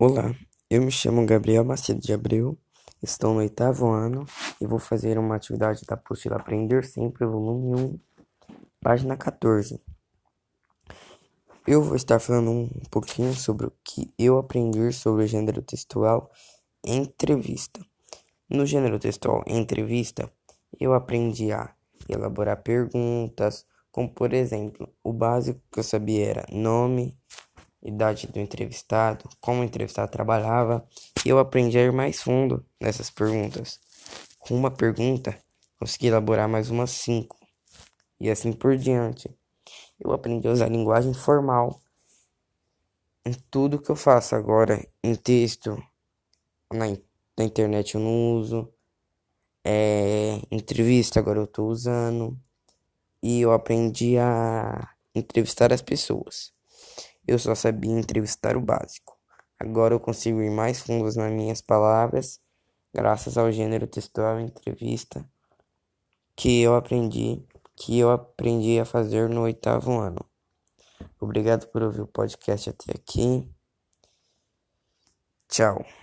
Olá, eu me chamo Gabriel Macedo de Abreu, estou no oitavo ano e vou fazer uma atividade da apostila Aprender Sempre, volume 1, página 14. Eu vou estar falando um pouquinho sobre o que eu aprendi sobre o gênero textual entrevista. No gênero textual entrevista, eu aprendi a elaborar perguntas, como por exemplo, o básico que eu sabia era nome, idade do entrevistado, como o entrevistado trabalhava, e eu aprendi a ir mais fundo nessas perguntas. Com uma pergunta, consegui elaborar mais umas cinco, e assim por diante. Eu aprendi a usar linguagem formal em tudo que eu faço agora, em texto, na, na internet eu não uso, é, entrevista agora eu estou usando, e eu aprendi a entrevistar as pessoas. Eu só sabia entrevistar o básico. Agora eu consigo ir mais fundos nas minhas palavras, graças ao gênero textual entrevista que eu aprendi, que eu aprendi a fazer no oitavo ano. Obrigado por ouvir o podcast até aqui. Tchau.